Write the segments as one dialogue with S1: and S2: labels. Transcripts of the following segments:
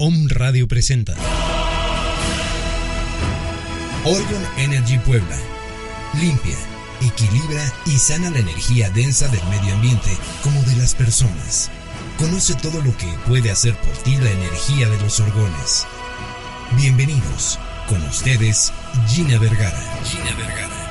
S1: Om Radio presenta Orgon Energy Puebla. Limpia, equilibra y sana la energía densa del medio ambiente como de las personas. Conoce todo lo que puede hacer por ti la energía de los orgones. Bienvenidos. Con ustedes, Gina Vergara. Gina Vergara.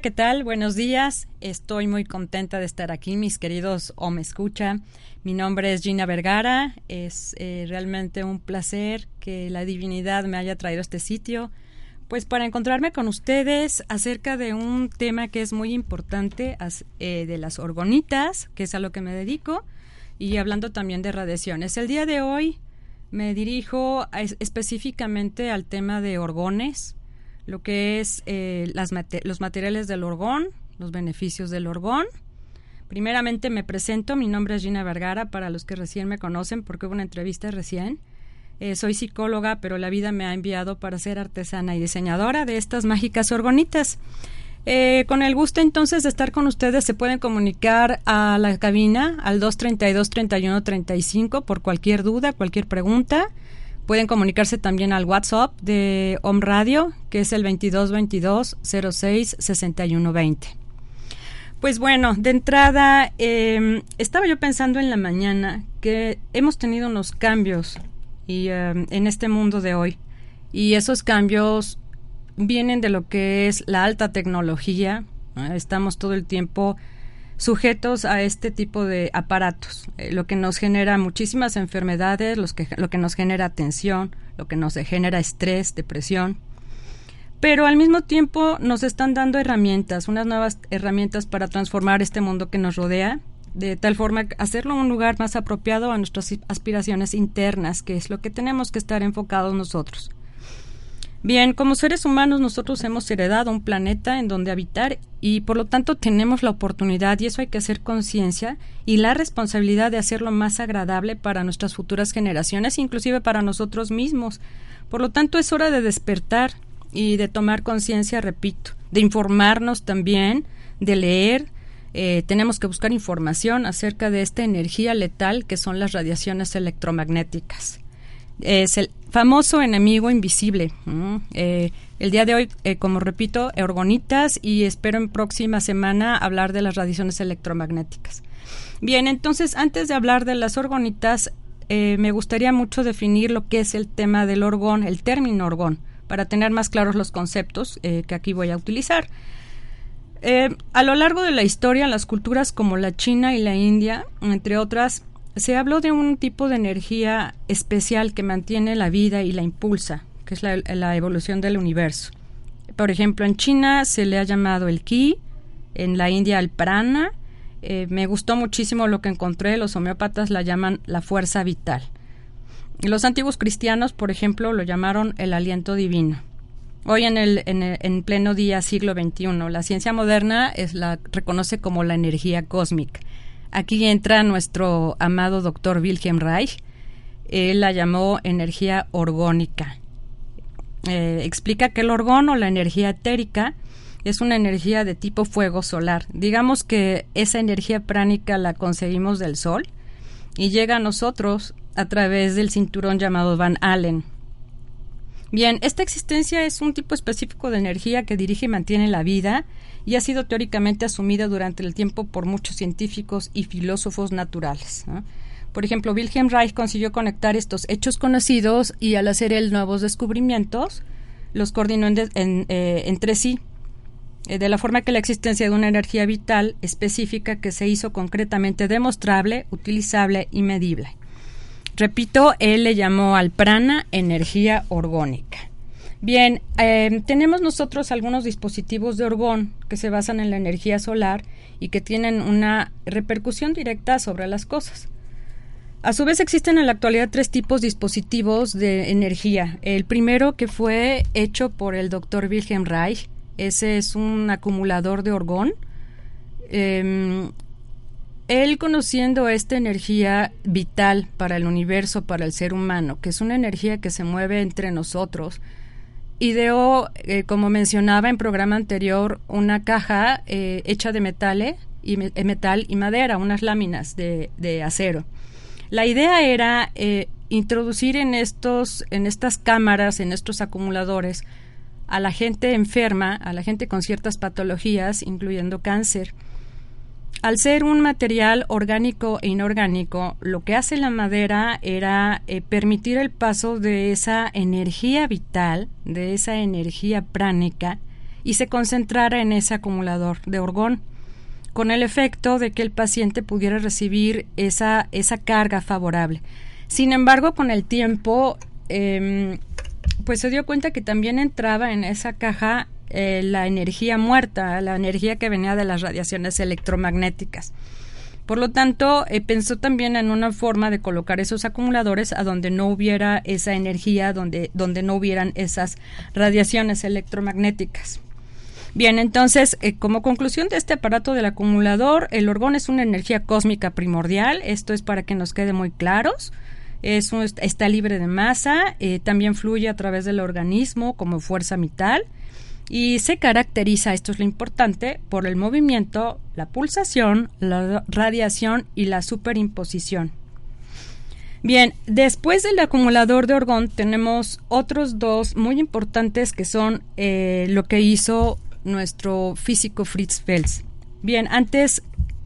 S2: ¿Qué tal? Buenos días. Estoy muy contenta de estar aquí, mis queridos o me escucha. Mi nombre es Gina Vergara. Es eh, realmente un placer que la divinidad me haya traído a este sitio, pues para encontrarme con ustedes acerca de un tema que es muy importante, eh, de las orgonitas, que es a lo que me dedico, y hablando también de radiaciones. El día de hoy me dirijo específicamente al tema de orgones lo que es eh, las los materiales del orgón, los beneficios del orgón. Primeramente me presento, mi nombre es Gina Vergara, para los que recién me conocen, porque hubo una entrevista recién. Eh, soy psicóloga, pero la vida me ha enviado para ser artesana y diseñadora de estas mágicas orgonitas. Eh, con el gusto entonces de estar con ustedes, se pueden comunicar a la cabina al 232-3135 por cualquier duda, cualquier pregunta. Pueden comunicarse también al WhatsApp de Home Radio, que es el 2222 06 6120. Pues bueno, de entrada, em, estaba yo pensando en la mañana que hemos tenido unos cambios y, em, en este mundo de hoy. Y esos cambios vienen de lo que es la alta tecnología. Estamos todo el tiempo sujetos a este tipo de aparatos, eh, lo que nos genera muchísimas enfermedades, los que, lo que nos genera tensión, lo que nos genera estrés, depresión. Pero al mismo tiempo nos están dando herramientas, unas nuevas herramientas para transformar este mundo que nos rodea, de tal forma hacerlo un lugar más apropiado a nuestras aspiraciones internas, que es lo que tenemos que estar enfocados nosotros. Bien, como seres humanos nosotros hemos heredado un planeta en donde habitar y por lo tanto tenemos la oportunidad, y eso hay que hacer conciencia, y la responsabilidad de hacerlo más agradable para nuestras futuras generaciones, inclusive para nosotros mismos. Por lo tanto es hora de despertar y de tomar conciencia, repito, de informarnos también, de leer, eh, tenemos que buscar información acerca de esta energía letal que son las radiaciones electromagnéticas es el famoso enemigo invisible. Eh, el día de hoy, eh, como repito, orgonitas y espero en próxima semana hablar de las radiaciones electromagnéticas. Bien, entonces antes de hablar de las orgonitas, eh, me gustaría mucho definir lo que es el tema del orgón, el término orgón, para tener más claros los conceptos que aquí voy a utilizar. a lo largo de la historia, las culturas como la China y la India, entre otras, se habló de un tipo de energía especial que mantiene la vida y la impulsa, que es la, evolución del universo. Por ejemplo, en China se le ha llamado el ki, en la India el prana. Eh, me gustó muchísimo lo que encontré, los homeópatas la llaman la fuerza vital. Los antiguos cristianos, por ejemplo, lo llamaron el aliento divino. Hoy en el, en, pleno día siglo XXI, la ciencia moderna la reconoce como la energía cósmica. Aquí entra nuestro amado doctor Wilhelm Reich. Él la llamó energía orgónica. Eh, explica que el orgón o la energía etérica es una energía de tipo fuego solar. Digamos que esa energía pránica la conseguimos del sol y llega a nosotros a través del cinturón llamado Van Allen. Bien, esta existencia es un tipo específico de energía que dirige y mantiene la vida y ha sido teóricamente asumida durante el tiempo por muchos científicos y filósofos naturales. Por ejemplo, Wilhelm Reich consiguió conectar estos hechos conocidos y al hacer él nuevos descubrimientos, los coordinó eh, entre sí, eh, de la forma que la existencia de una energía vital específica que se hizo concretamente demostrable, utilizable y medible. Repito, él le llamó al prana energía orgónica. Bien, eh, tenemos nosotros algunos dispositivos de orgón que se basan en la energía solar y que tienen una repercusión directa sobre las cosas. A su vez existen en la actualidad tres tipos de dispositivos de energía. El primero que fue hecho por el doctor Wilhelm Reich, ese es un acumulador de orgón. Em, él conociendo esta energía vital para el universo, para el ser humano, que es una energía que se mueve entre nosotros, ideó, eh, como mencionaba en programa anterior, una caja eh, hecha de metales y, metal y madera, unas láminas de acero. La idea era eh, introducir en estos, en estas cámaras, en estos acumuladores, a la gente enferma, a la gente con ciertas patologías, incluyendo cáncer. Al ser un material orgánico e inorgánico, lo que hace la madera era eh, permitir el paso de esa energía vital, de esa energía pránica, y se concentrara en ese acumulador de orgón con el efecto de que el paciente pudiera recibir esa, esa carga favorable. Sin embargo, con el tiempo, em, pues se dio cuenta que también entraba en esa caja eh, la energía muerta, la energía que venía de las radiaciones electromagnéticas. Por lo tanto, eh, pensó también en una forma de colocar esos acumuladores a donde no hubiera esa energía, donde, donde no hubieran esas radiaciones electromagnéticas. Bien, entonces, eh, como conclusión de este aparato del acumulador, el orgón es una energía cósmica primordial. Esto es para que nos quede muy claros. Es está libre de masa, también fluye a través del organismo como fuerza vital y se caracteriza, esto es lo importante, por el movimiento, la pulsación, la radiación y la superimposición. Bien, después del acumulador de orgón tenemos otros dos muy importantes que son eh, lo que hizo nuestro físico Fritz Wels. Bien, antes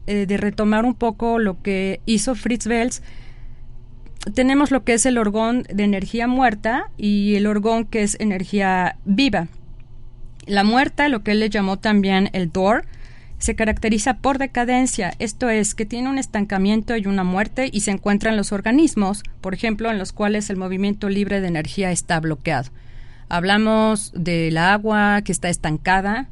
S2: eh, de retomar un poco lo que hizo Fritz Wels, tenemos lo que es el orgón de energía muerta y el orgón que es energía viva. La muerta, lo que él le llamó también el DOR, se caracteriza por decadencia, esto es, que tiene un estancamiento y una muerte y se encuentra en los organismos, por ejemplo, en los cuales el movimiento libre de energía está bloqueado. Hablamos del agua que está estancada,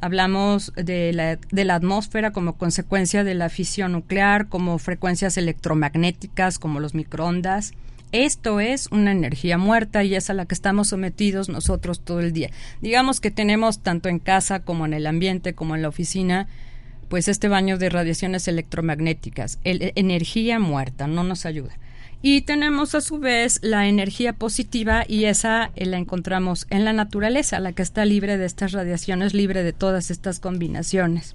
S2: hablamos de la, de la, atmósfera como consecuencia de la fisión nuclear, como frecuencias electromagnéticas, como los microondas. Esto es una energía muerta y es a la que estamos sometidos nosotros todo el día. Digamos que tenemos tanto en casa como en el ambiente como en la oficina, pues este baño de radiaciones electromagnéticas. El, energía muerta no nos ayuda. Y tenemos a su vez la energía positiva y esa eh, la encontramos en la naturaleza, la que está libre de estas radiaciones, libre de todas estas combinaciones.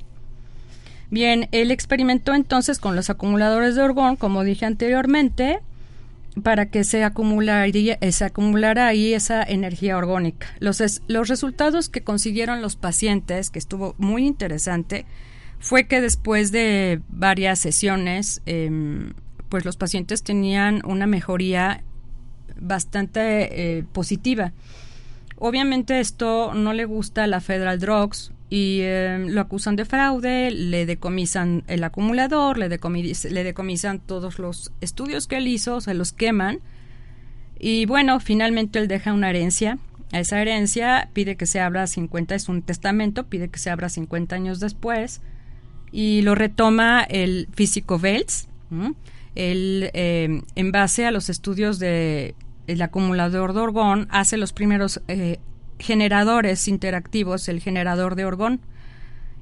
S2: Bien, él experimentó entonces con los acumuladores de orgón, como dije anteriormente, para que se acumulara, eh, se acumulara ahí esa energía orgónica. Los, los resultados que consiguieron los pacientes, que estuvo muy interesante, fue que después de varias sesiones, eh, pues los pacientes tenían una mejoría bastante eh, positiva. Obviamente esto no le gusta a la Federal Drugs y eh, lo acusan de fraude, le decomisan el acumulador, le, decomisan todos los estudios que él hizo, se los queman y bueno, finalmente él deja una herencia. A esa herencia pide que se abra 50, es un testamento, pide que se abra 50 años después y lo retoma el físico Wells. Él, eh, en base a los estudios del el acumulador de orgón, hace los primeros eh, generadores interactivos, el generador de orgón.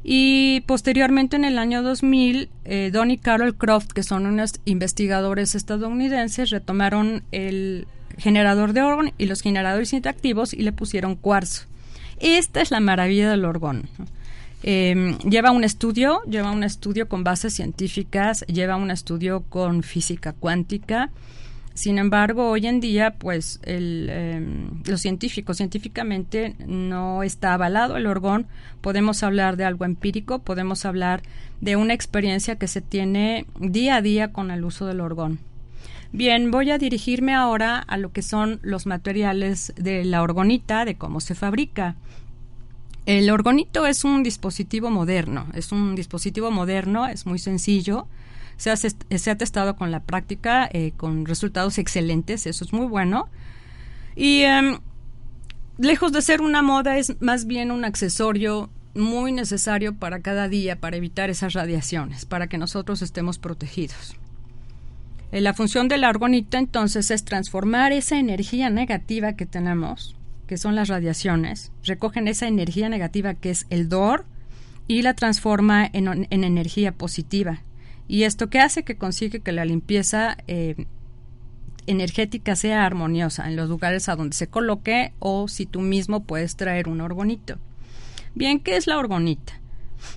S2: Y posteriormente, en el año 2000, eh, Don y Carol Croft, que son unos investigadores estadounidenses, retomaron el generador de orgón y los generadores interactivos y le pusieron cuarzo. Esta es la maravilla del orgón Em, lleva un estudio, lleva un estudio con bases científicas, lleva un estudio con física cuántica. Sin embargo, hoy en día, pues, el, em, los científicos, científicamente no está avalado el orgón. Podemos hablar de algo empírico, podemos hablar de una experiencia que se tiene día a día con el uso del orgón. Bien, voy a dirigirme ahora a lo que son los materiales de la orgonita, de cómo se fabrica. El orgonito es un dispositivo moderno, es un dispositivo moderno, es muy sencillo, se ha, testado con la práctica eh, con resultados excelentes, eso es muy bueno. Y em, lejos de ser una moda, es más bien un accesorio muy necesario para cada día para evitar esas radiaciones, para que nosotros estemos protegidos. Eh, la función de la orgonita entonces es transformar esa energía negativa que tenemos que son las radiaciones, recogen esa energía negativa que es el DOR y la transforma en, energía positiva. ¿Y esto qué hace? Que consigue que la limpieza eh, energética sea armoniosa en los lugares a donde se coloque o si tú mismo puedes traer un orgonito. Bien, ¿qué es la orgonita?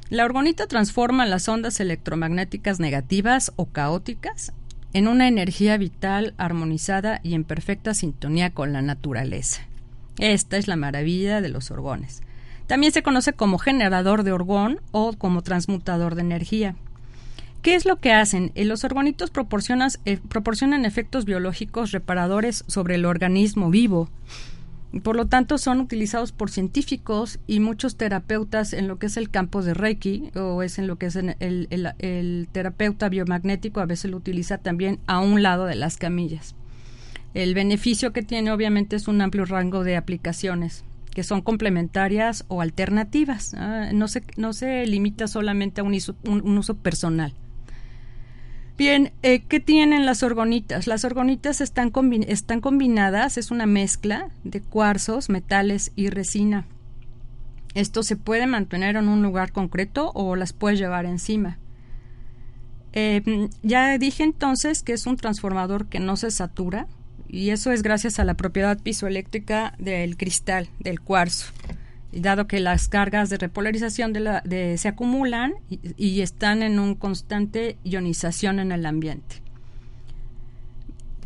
S2: La orgonita transforma las ondas electromagnéticas negativas o caóticas en una energía vital armonizada y en perfecta sintonía con la naturaleza. Esta es la maravilla de los orgones. También se conoce como generador de orgón o como transmutador de energía. ¿Qué es lo que hacen? Eh, los orgonitos eh, proporcionan efectos biológicos reparadores sobre el organismo vivo. Por lo tanto, son utilizados por científicos y muchos terapeutas en lo que es el campo de Reiki o es en lo que es el, el terapeuta biomagnético, a veces lo utiliza también a un lado de las camillas. El beneficio que tiene obviamente es un amplio rango de aplicaciones que son complementarias o alternativas. ¿ah? no, se, no se limita solamente a un, uso personal. Bien, eh, ¿qué tienen las orgonitas? Las orgonitas están, combinadas, es una mezcla de cuarzos, metales y resina. Esto se puede mantener en un lugar concreto o las puedes llevar encima. Eh, ya dije entonces que es un transformador que no se satura, y eso es gracias a la propiedad pisoeléctrica del cristal, del cuarzo. Dado que las cargas de repolarización se acumulan y, están en un constante ionización en el ambiente.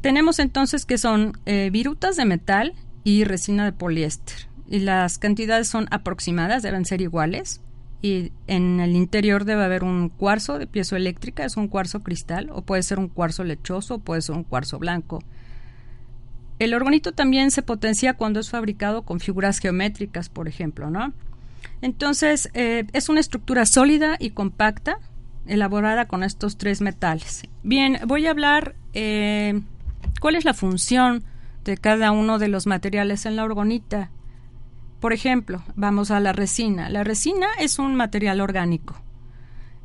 S2: Tenemos entonces que son eh, virutas de metal y resina de poliéster. Y las cantidades son aproximadas, deben ser iguales. Y en el interior debe haber un cuarzo de piezoeléctrica, es un cuarzo cristal, o puede ser un cuarzo lechoso, o puede ser un cuarzo blanco. El orgonito también se potencia cuando es fabricado con figuras geométricas, por ejemplo, ¿no? Entonces, eh, es una estructura sólida y compacta, elaborada con estos tres metales. Bien, voy a hablar eh, cuál es la función de cada uno de los materiales en la orgonita. Por ejemplo, vamos a la resina. La resina es un material orgánico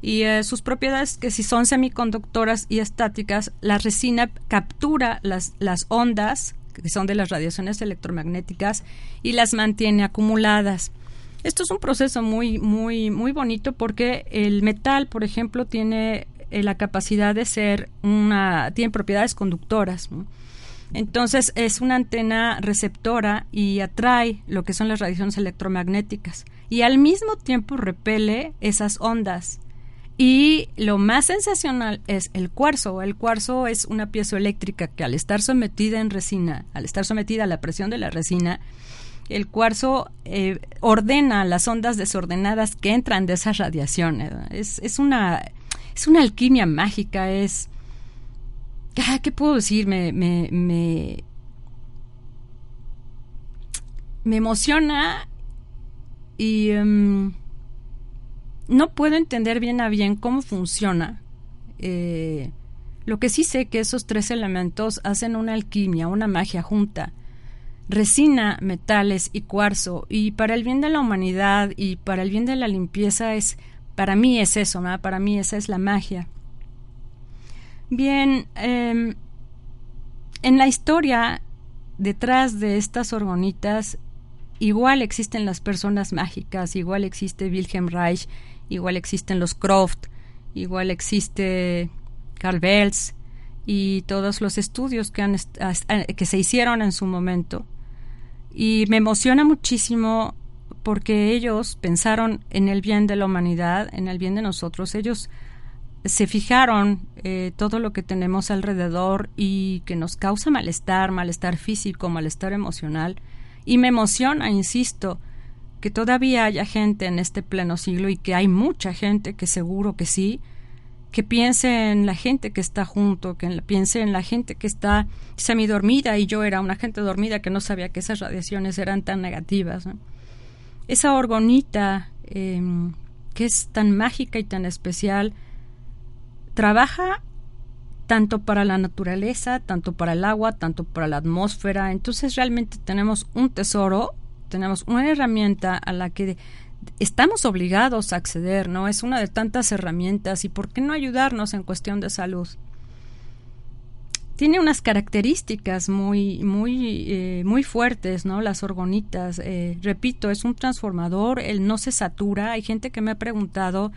S2: y eh, sus propiedades que si son semiconductoras y estáticas, la resina captura las, las ondas que son de las radiaciones electromagnéticas, y las mantiene acumuladas. Esto es un proceso muy, muy, muy bonito porque el metal, por ejemplo, tiene eh, la capacidad de ser una, tiene propiedades conductoras. Entonces es una antena receptora y atrae lo que son las radiaciones electromagnéticas y al mismo tiempo repele esas ondas. Y lo más sensacional es el cuarzo. El cuarzo es una pieza eléctrica que al estar sometida en resina, al estar sometida a la presión de la resina, el cuarzo eh, ordena las ondas desordenadas que entran de esas radiaciones. Es, una, es una alquimia mágica, es... Ah, ¿Qué puedo decir? Me, me, me, me emociona y... Em, no puedo entender bien a bien cómo funciona. Eh, lo que sí sé que esos tres elementos hacen una alquimia, una magia junta. Resina, metales y cuarzo. Y para el bien de la humanidad y para el bien de la limpieza es, para mí es eso, para mí esa es la magia. Bien, em, en la historia, detrás de estas orgonitas, igual existen las personas mágicas, igual existe Wilhelm Reich, igual existen los Croft, igual existe Carl y todos los estudios que, han, que se hicieron en su momento. Y me emociona muchísimo porque ellos pensaron en el bien de la humanidad, en el bien de nosotros. Ellos se fijaron eh, todo lo que tenemos alrededor y que nos causa malestar, malestar físico, malestar emocional. Y me emociona, insisto, que todavía haya gente en este pleno siglo y que hay mucha gente que seguro que sí, que piense en la gente que está junto, que piense en la gente que está semidormida y yo era una gente dormida que no sabía que esas radiaciones eran tan negativas. Esa orgonita em, que es tan mágica y tan especial, trabaja tanto para la naturaleza, tanto para el agua, tanto para la atmósfera. Entonces realmente tenemos un tesoro, tenemos una herramienta a la que estamos obligados a acceder, ¿no? Es una de tantas herramientas y ¿por qué no ayudarnos en cuestión de salud? Tiene unas características muy, muy, eh, muy fuertes, ¿no? Las orgonitas, eh, repito, es un transformador, él no se satura. Hay gente que me ha preguntado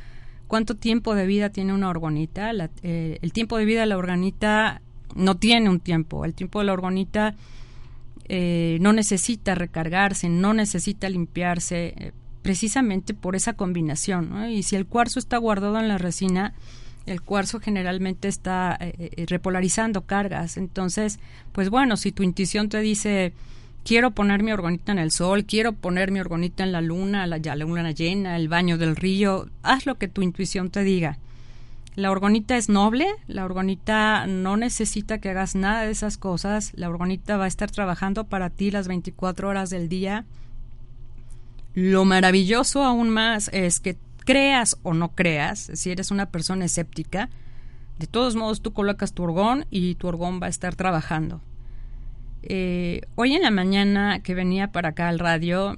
S2: cuánto tiempo de vida tiene una orgonita. Eh, el tiempo de vida de la organita no tiene un tiempo. El tiempo de la orgonita no necesita recargarse, no necesita limpiarse precisamente por esa combinación. Y si el cuarzo está guardado en la resina, el cuarzo generalmente está eh, eh, repolarizando cargas. Entonces, pues bueno, si tu intuición te dice, quiero poner mi orgonita en el sol, quiero poner mi orgonita en la luna, la, la luna llena, el baño del río, haz lo que tu intuición te diga. La orgonita es noble, la orgonita no necesita que hagas nada de esas cosas, la orgonita va a estar trabajando para ti las 24 horas del día lo maravilloso aún más es que creas o no creas, si eres una persona escéptica, de todos modos tú colocas tu orgón y tu orgón va a estar trabajando. Eh, hoy en la mañana que venía para acá al radio,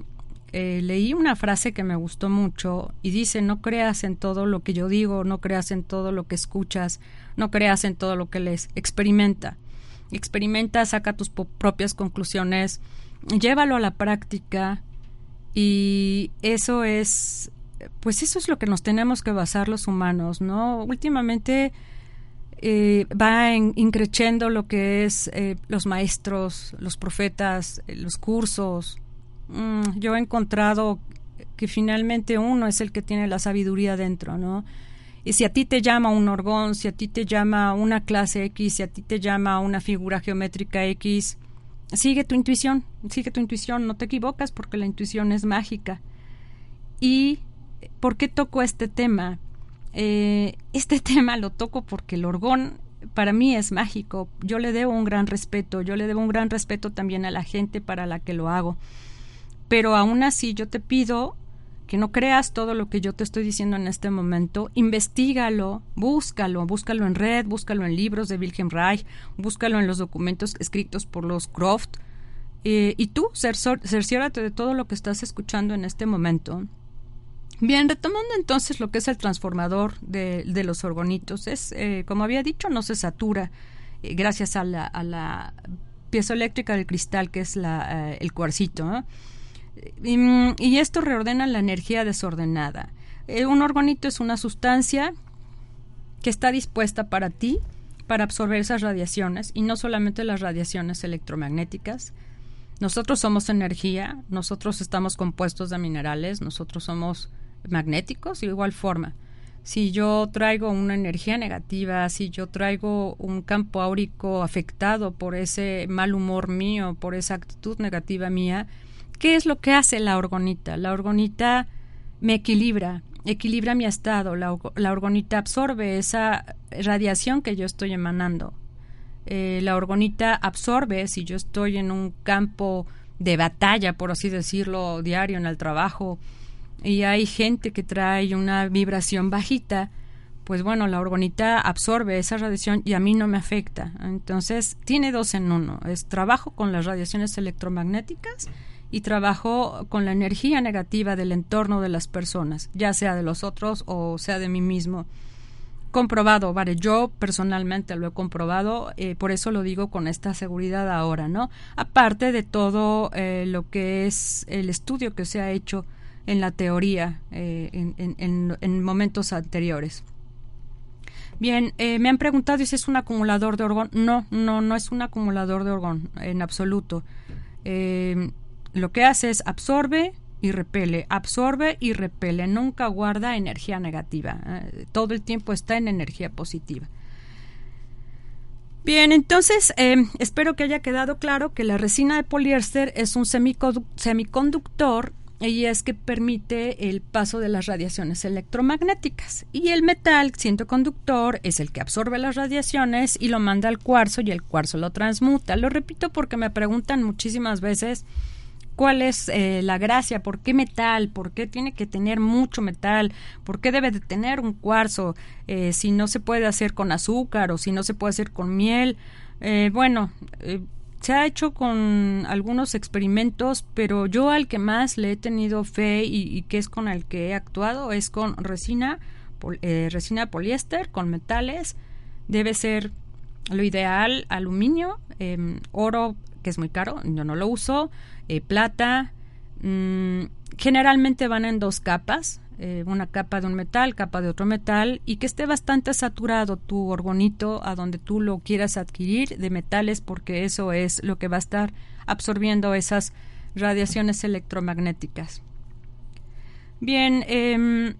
S2: eh, leí una frase que me gustó mucho y dice, no creas en todo lo que yo digo, no creas en todo lo que escuchas, no creas en todo lo que lees, experimenta. Experimenta, saca tus propias conclusiones, llévalo a la práctica, y eso es, pues eso es lo que nos tenemos que basar los humanos, ¿no? Últimamente eh, va increciendo lo que es eh, los maestros, los profetas, eh, los cursos. Mm, yo he encontrado que finalmente uno es el que tiene la sabiduría dentro, ¿no? Y si a ti te llama un orgón, si a ti te llama una clase X, si a ti te llama una figura geométrica X, sigue tu intuición, sigue tu intuición, no te equivocas porque la intuición es mágica. ¿Y por qué toco este tema? Eh, este tema lo toco porque el orgón para mí es mágico. Yo le debo un gran respeto, yo le debo un gran respeto también a la gente para la que lo hago. Pero aún así yo te pido que no creas todo lo que yo te estoy diciendo en este momento, investigalo, búscalo, búscalo en red, búscalo en libros de Wilhelm Reich, búscalo en los documentos escritos por los Croft, eh, y tú cerciórate de todo lo que estás escuchando en este momento. Bien, retomando entonces lo que es el transformador de, los orgonitos, es, eh, como había dicho, no se satura eh, gracias a la, a la pieza eléctrica del cristal, que es la, el cuarcito. Y, esto reordena la energía desordenada. Eh, un orgonito es una sustancia que está dispuesta para ti para absorber esas radiaciones y no solamente las radiaciones electromagnéticas. Nosotros somos energía, nosotros estamos compuestos de minerales, nosotros somos magnéticos de igual forma. Si yo traigo una energía negativa, si yo traigo un campo áurico afectado por ese mal humor mío, por esa actitud negativa mía, ¿Qué es lo que hace la orgonita? La orgonita me equilibra, equilibra mi estado, la, orgonita absorbe esa radiación que yo estoy emanando. Eh, la orgonita absorbe, si yo estoy en un campo de batalla, por así decirlo, diario en el trabajo, y hay gente que trae una vibración bajita, pues bueno, la orgonita absorbe esa radiación y a mí no me afecta. Entonces, tiene dos en uno. Es trabajo con las radiaciones electromagnéticas y trabajo con la energía negativa del entorno de las personas, ya sea de los otros o sea de mí mismo. Comprobado, vale, yo personalmente lo he comprobado, eh, por eso lo digo con esta seguridad ahora, ¿no? Aparte de todo eh, lo que es el estudio que se ha hecho en la teoría eh, en, momentos anteriores. Bien, me han preguntado si es un acumulador de orgón. No, no, no es un acumulador de orgón en absoluto lo que hace es absorbe y repele, absorbe y repele, nunca guarda energía negativa, eh, todo el tiempo está en energía positiva. Bien, entonces eh, espero que haya quedado claro que la resina de poliéster es un semiconductor y es que permite el paso de las radiaciones electromagnéticas. Y el metal, siendo conductor, es el que absorbe las radiaciones y lo manda al cuarzo y el cuarzo lo transmuta. Lo repito porque me preguntan muchísimas veces cuál es eh, la gracia, por qué metal, por qué tiene que tener mucho metal, por qué debe de tener un cuarzo, eh, si no se puede hacer con azúcar o si no se puede hacer con miel. Eh, bueno, se ha hecho con algunos experimentos, pero yo al que más le he tenido fe y, que es con el que he actuado es con resina, resina poliéster, con metales. Debe ser lo ideal, aluminio, em, oro, que es muy caro, yo no lo uso, eh, plata. Mm, generalmente van en dos capas, eh, una capa de un metal, capa de otro metal, y que esté bastante saturado tu orgonito a donde tú lo quieras adquirir de metales, porque eso es lo que va a estar absorbiendo esas radiaciones electromagnéticas. Bien, em,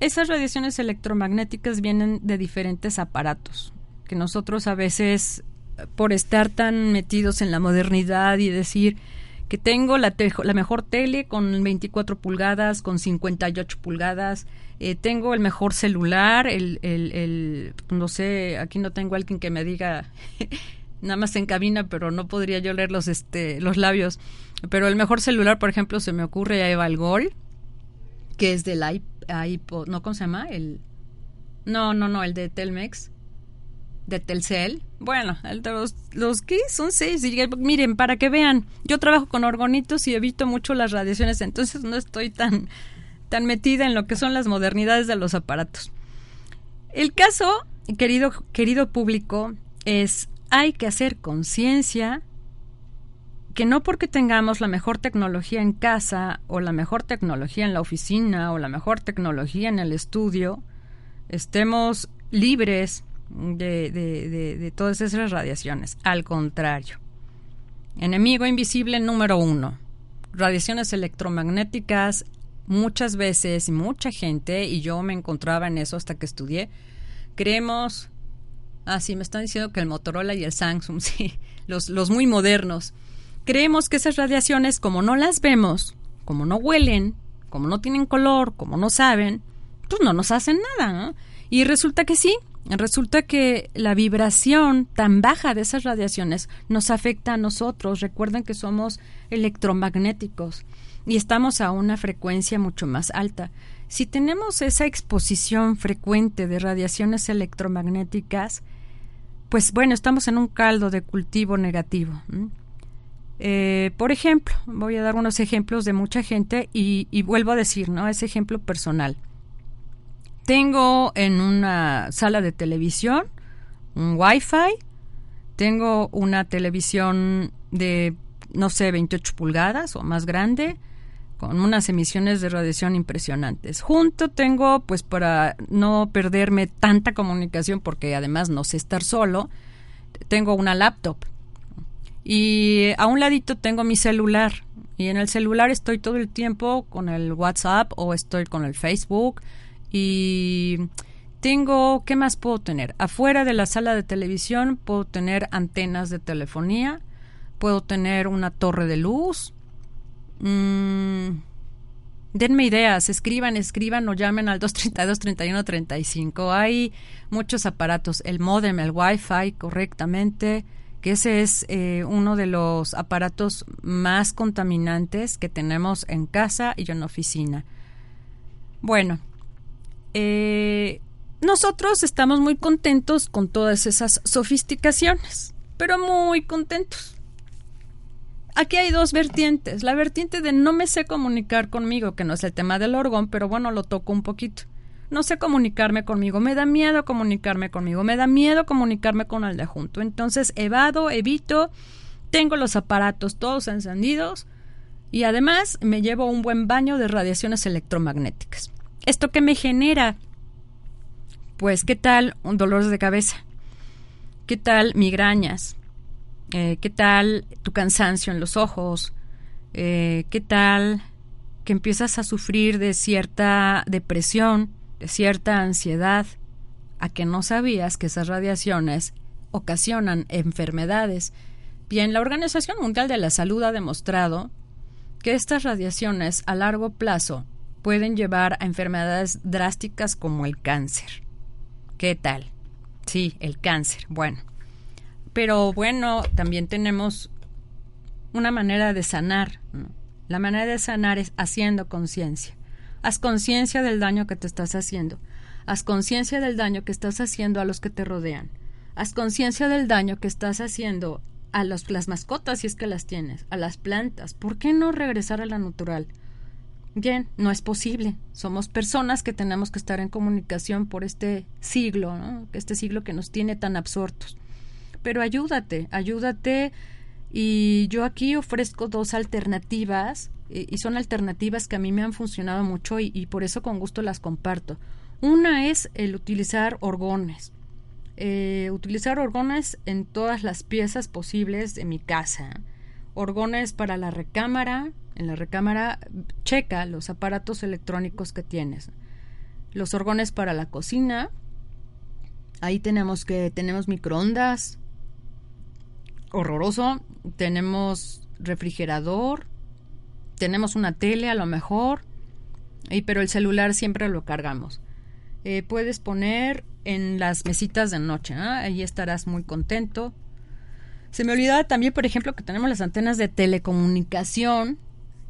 S2: esas radiaciones electromagnéticas vienen de diferentes aparatos, que nosotros a veces, por estar tan metidos en la modernidad y decir, que tengo la, la mejor tele con 24 pulgadas, con 58 pulgadas, eh, tengo el mejor celular, el, el, el, no sé, aquí no tengo alguien que me diga nada más en cabina, pero no podría yo leer los, este, los labios. Pero el mejor celular, por ejemplo, se me ocurre a Eva que es del iPod, ¿no? ¿Cómo se llama? El, no, no, no, el de Telmex de Telcel. Bueno, los, los que son seis. miren, para que vean, yo trabajo con orgonitos y evito mucho las radiaciones, entonces no estoy tan, tan metida en lo que son las modernidades de los aparatos. El caso, querido, querido público, es hay que hacer conciencia que no porque tengamos la mejor tecnología en casa o la mejor tecnología en la oficina o la mejor tecnología en el estudio, estemos libres de, de, todas esas radiaciones. Al contrario. Enemigo invisible número uno. Radiaciones electromagnéticas muchas veces, mucha gente, y yo me encontraba en eso hasta que estudié, creemos, ah, sí, me están diciendo que el Motorola y el Samsung, sí, los, los muy modernos, creemos que esas radiaciones, como no las vemos, como no huelen, como no tienen color, como no saben, pues no nos hacen nada, Y resulta que sí, Resulta que la vibración tan baja de esas radiaciones nos afecta a nosotros. Recuerden que somos electromagnéticos y estamos a una frecuencia mucho más alta. Si tenemos esa exposición frecuente de radiaciones electromagnéticas, pues bueno, estamos en un caldo de cultivo negativo. Eh, por ejemplo, voy a dar unos ejemplos de mucha gente y, y vuelvo a decir, ¿no? Ese ejemplo personal. Tengo en una sala de televisión un Wi-Fi. Tengo una televisión de, no sé, 28 pulgadas o más grande, con unas emisiones de radiación impresionantes. Junto tengo, pues para no perderme tanta comunicación, porque además no sé estar solo, tengo una laptop. Y a un ladito tengo mi celular. Y en el celular estoy todo el tiempo con el WhatsApp o estoy con el Facebook y tengo, ¿qué más puedo tener? Afuera de la sala de televisión puedo tener antenas de telefonía, puedo tener una torre de luz. Mm, denme ideas, escriban, escriban o llamen al 232-3135. Hay muchos aparatos, el modem, el wifi correctamente, que ese es eh, uno de los aparatos más contaminantes que tenemos en casa y en oficina. Bueno, eh, nosotros estamos muy contentos con todas esas sofisticaciones, pero muy contentos. Aquí hay dos vertientes. La vertiente de no me sé comunicar conmigo, que no es el tema del orgón, pero bueno, lo toco un poquito. No sé comunicarme conmigo, me da miedo comunicarme conmigo, me da miedo comunicarme con el de junto. Entonces evado, evito, tengo los aparatos todos encendidos y además me llevo un buen baño de radiaciones electromagnéticas. ¿Esto qué me genera? Pues, ¿qué tal un dolor de cabeza? ¿Qué tal migrañas? Eh, ¿Qué tal tu cansancio en los ojos? Eh, ¿Qué tal que empiezas a sufrir de cierta depresión, de cierta ansiedad, a que no sabías que esas radiaciones ocasionan enfermedades. Bien, la Organización Mundial de la Salud ha demostrado que estas radiaciones a largo plazo pueden llevar a enfermedades drásticas como el cáncer. ¿Qué tal? Sí, el cáncer. Bueno. Pero bueno, también tenemos una manera de sanar. La manera de sanar es haciendo conciencia. Haz conciencia del daño que te estás haciendo. Haz conciencia del daño que estás haciendo a los que te rodean. Haz conciencia del daño que estás haciendo a las mascotas si es que las tienes, a las plantas. ¿Por qué no regresar a la natural? Bien, no es posible. Somos personas que tenemos que estar en comunicación por este siglo, ¿no? este siglo que nos tiene tan absortos. Pero ayúdate, ayúdate. Y yo aquí ofrezco dos alternativas, y son alternativas que a mí me han funcionado mucho y por eso con gusto las comparto. Una es el utilizar orgones. Eh, utilizar orgones en todas las piezas posibles de mi casa. Orgones para la recámara. En la recámara checa los aparatos electrónicos que tienes. Los orgones para la cocina. Ahí tenemos que tenemos microondas. Horroroso. Tenemos refrigerador. Tenemos una tele a lo mejor. Y, pero el celular siempre lo cargamos. Eh, puedes poner en las mesitas de noche. Ahí estarás muy contento. Se me olvidaba también, por ejemplo, que tenemos las antenas de telecomunicación.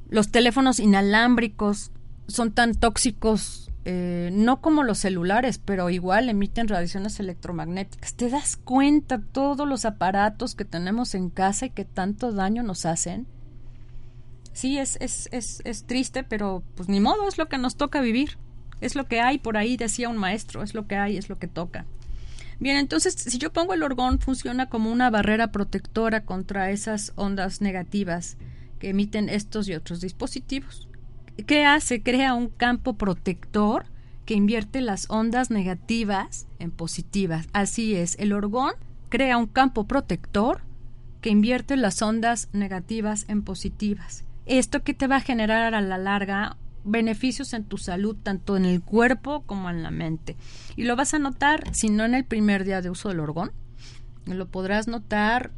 S2: Los teléfonos inalámbricos son tan tóxicos, eh, no como los celulares, pero igual emiten radiaciones electromagnéticas. ¿Te das cuenta todos los aparatos que tenemos en casa y que tanto daño nos hacen? Sí, es, es, es, es triste, pero pues ni modo, es lo que nos toca vivir. Es lo que hay por ahí, decía un maestro, es lo que hay, es lo que toca. Bien, entonces si yo pongo el orgón funciona como una barrera protectora contra esas ondas negativas que emiten estos y otros dispositivos. ¿Qué hace? Crea un campo protector que invierte las ondas negativas en positivas. Así es, el orgón crea un campo protector que invierte las ondas negativas en positivas. Esto que te va a generar a la larga beneficios en tu salud, tanto en el cuerpo como en la mente. Y lo vas a notar, si no en el primer día de uso del orgón, lo podrás notar,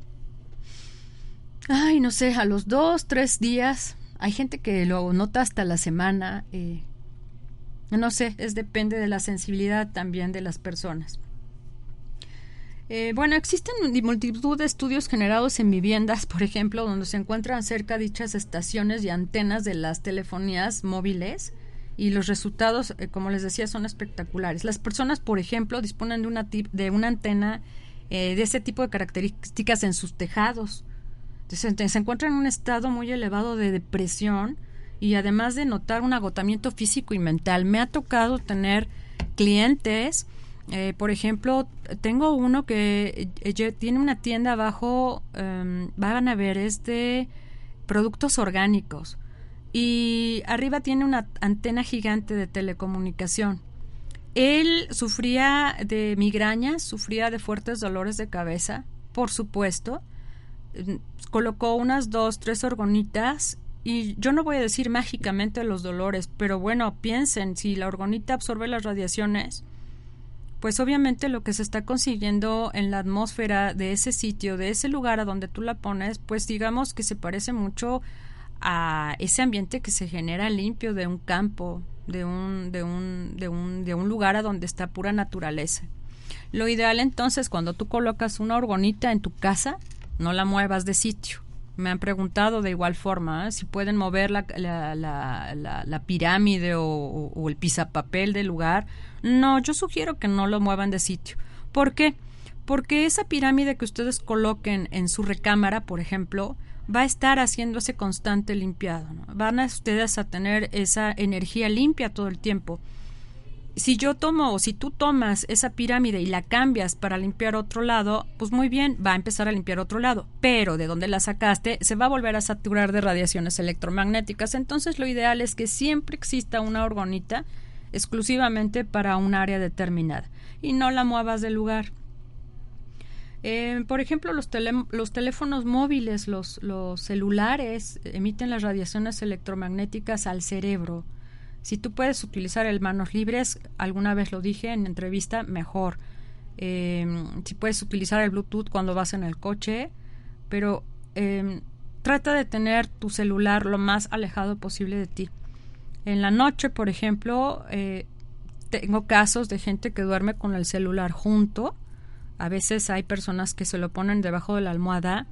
S2: ay, no sé, a los dos, tres días. Hay gente que lo nota hasta la semana. Eh, no sé, es depende de la sensibilidad también de las personas. Eh, bueno, existen multitud de estudios generados en viviendas, por ejemplo, donde se encuentran cerca dichas estaciones y antenas de las telefonías móviles y los resultados, eh, como les decía, son espectaculares. Las personas, por ejemplo, disponen de una, de una antena eh, de ese tipo de características en sus tejados. Se encuentran en un estado muy elevado de depresión y además de notar un agotamiento físico y mental. Me ha tocado tener clientes eh, por ejemplo, tengo uno que eh, tiene una tienda abajo, em, van a ver, es de productos orgánicos. Y arriba tiene una antena gigante de telecomunicación. Él sufría de migrañas, sufría de fuertes dolores de cabeza, por supuesto. Colocó unas dos, tres orgonitas y yo no voy a decir mágicamente los dolores, pero bueno, piensen, si la orgonita absorbe las radiaciones, pues obviamente lo que se está consiguiendo en la atmósfera de ese sitio, de ese lugar a donde tú la pones, pues digamos que se parece mucho a ese ambiente que se genera limpio de un campo, de un, de un, de un, de un lugar a donde está pura naturaleza. Lo ideal entonces cuando tú colocas una orgonita en tu casa, no la muevas de sitio. Me han preguntado de igual forma ¿eh? si pueden mover la, la, la, la pirámide o, el pisapapel del lugar. No, yo sugiero que no lo muevan de sitio. ¿Por qué? Porque esa pirámide que ustedes coloquen en su recámara, por ejemplo, va a estar haciéndose constante limpiado. Van a ustedes a tener esa energía limpia todo el tiempo si yo tomo o si tú tomas esa pirámide y la cambias para limpiar otro lado, pues muy bien, va a empezar a limpiar otro lado, pero de donde la sacaste se va a volver a saturar de radiaciones electromagnéticas, entonces lo ideal es que siempre exista una orgonita exclusivamente para un área determinada y no la muevas del lugar. Eh, por ejemplo, los, los teléfonos móviles, los, los celulares emiten las radiaciones electromagnéticas al cerebro. Si tú puedes utilizar el manos libres, alguna vez lo dije en entrevista, mejor. Em, si puedes utilizar el Bluetooth cuando vas en el coche, pero em, trata de tener tu celular lo más alejado posible de ti. En la noche, por ejemplo, eh, tengo casos de gente que duerme con el celular junto. A veces hay personas que se lo ponen debajo de la almohada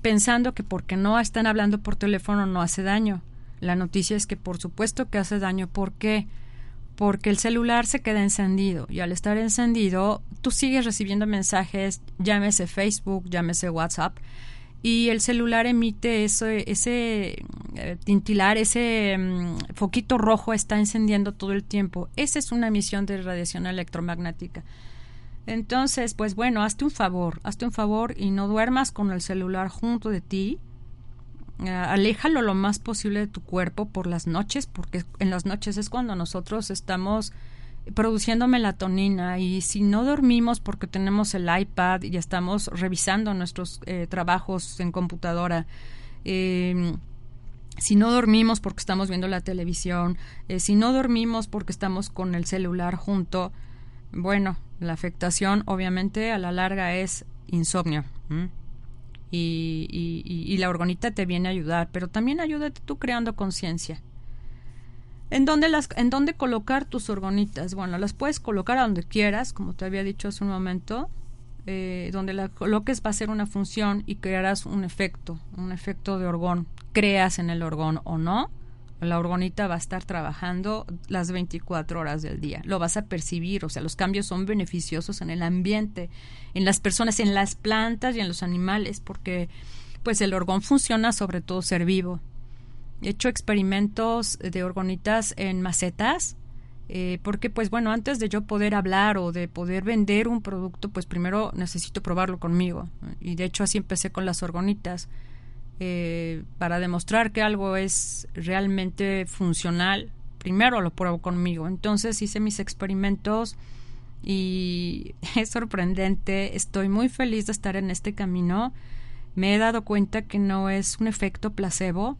S2: pensando que porque no están hablando por teléfono no hace daño. La noticia es que por supuesto que hace daño. ¿Por qué? Porque el celular se queda encendido y al estar encendido tú sigues recibiendo mensajes, llámese Facebook, llámese WhatsApp, y el celular emite ese, ese eh, tintilar, ese mm, foquito rojo está encendiendo todo el tiempo. Esa es una emisión de radiación electromagnética. Entonces, pues bueno, hazte un favor, hazte un favor y no duermas con el celular junto de ti. Uh, aléjalo lo más posible de tu cuerpo por las noches, porque en las noches es cuando nosotros estamos produciendo melatonina y si no dormimos porque tenemos el iPad y estamos revisando nuestros eh, trabajos en computadora, em, si no dormimos porque estamos viendo la televisión, eh, si no dormimos porque estamos con el celular junto, bueno, la afectación obviamente a la larga es insomnio. Y, y, y, la orgonita te viene a ayudar, pero también ayúdate tú creando conciencia. ¿En dónde, las, ¿En dónde colocar tus orgonitas? Bueno, las puedes colocar a donde quieras, como te había dicho hace un momento. Eh, donde la coloques va a ser una función y crearás un efecto, un efecto de orgón. Creas en el orgón o no, la orgonita va a estar trabajando las 24 horas del día. Lo vas a percibir, o sea, los cambios son beneficiosos en el ambiente, en las personas, en las plantas y en los animales, porque pues el orgón funciona sobre todo ser vivo. He hecho experimentos de orgonitas en macetas, eh, porque pues bueno, antes de yo poder hablar o de poder vender un producto, pues primero necesito probarlo conmigo. Y de hecho así empecé con las orgonitas, eh, para demostrar que algo es realmente funcional, primero lo pruebo conmigo. Entonces hice mis experimentos y es sorprendente, estoy muy feliz de estar en este camino. Me he dado cuenta que no es un efecto placebo,